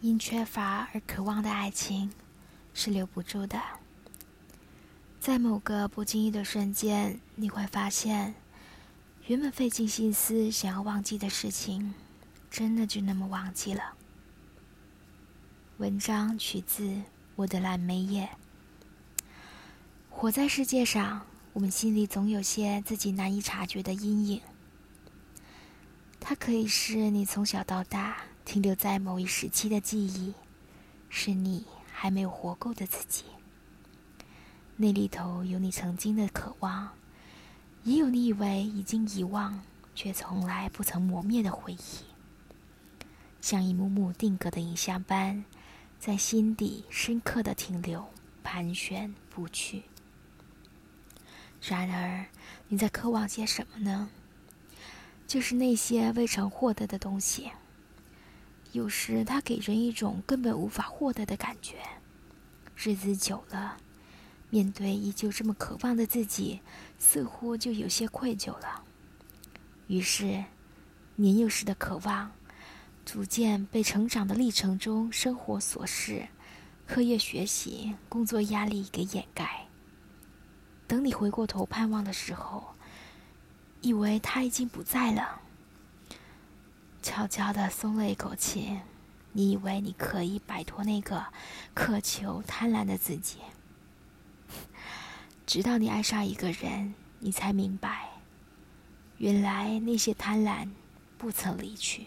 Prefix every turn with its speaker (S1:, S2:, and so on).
S1: 因缺乏而渴望的爱情是留不住的。在某个不经意的瞬间，你会发现，原本费尽心思想要忘记的事情，真的就那么忘记了。文章取自我的蓝莓叶。活在世界上，我们心里总有些自己难以察觉的阴影。它可以是你从小到大停留在某一时期的记忆，是你还没有活够的自己。那里头有你曾经的渴望，也有你以为已经遗忘却从来不曾磨灭的回忆，像一幕幕定格的影像般，在心底深刻的停留、盘旋不去。然而，你在渴望些什么呢？就是那些未曾获得的东西。有时，它给人一种根本无法获得的感觉。日子久了，面对依旧这么渴望的自己，似乎就有些愧疚了。于是，年幼时的渴望，逐渐被成长的历程中生活琐事、课业学习、工作压力给掩盖。等你回过头盼望的时候，以为他已经不在了，悄悄的松了一口气。你以为你可以摆脱那个渴求、贪婪的自己，直到你爱上一个人，你才明白，原来那些贪婪不曾离去。